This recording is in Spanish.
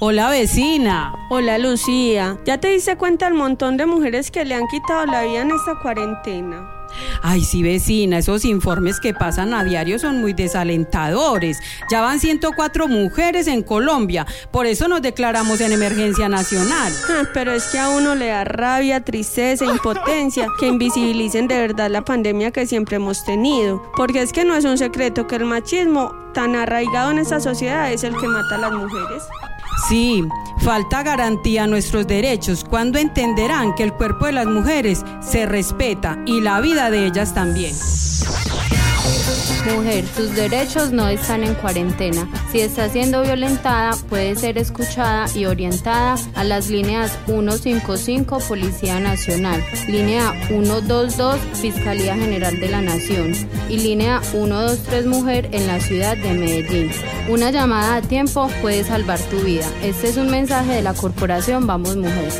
Hola vecina. Hola Lucía. ¿Ya te diste cuenta del montón de mujeres que le han quitado la vida en esta cuarentena? Ay, sí, vecina, esos informes que pasan a diario son muy desalentadores. Ya van 104 mujeres en Colombia, por eso nos declaramos en emergencia nacional. Ah, pero es que a uno le da rabia, tristeza, impotencia que invisibilicen de verdad la pandemia que siempre hemos tenido. Porque es que no es un secreto que el machismo tan arraigado en esta sociedad es el que mata a las mujeres. Sí, falta garantía a nuestros derechos. cuando entenderán que el cuerpo de las mujeres se respeta y la de ellas también? Mujer, tus derechos no están en cuarentena. Si está siendo violentada, puede ser escuchada y orientada a las líneas 155 Policía Nacional, línea 122 Fiscalía General de la Nación y línea 123 Mujer en la ciudad de Medellín. Una llamada a tiempo puede salvar tu vida. Este es un mensaje de la corporación Vamos Mujer.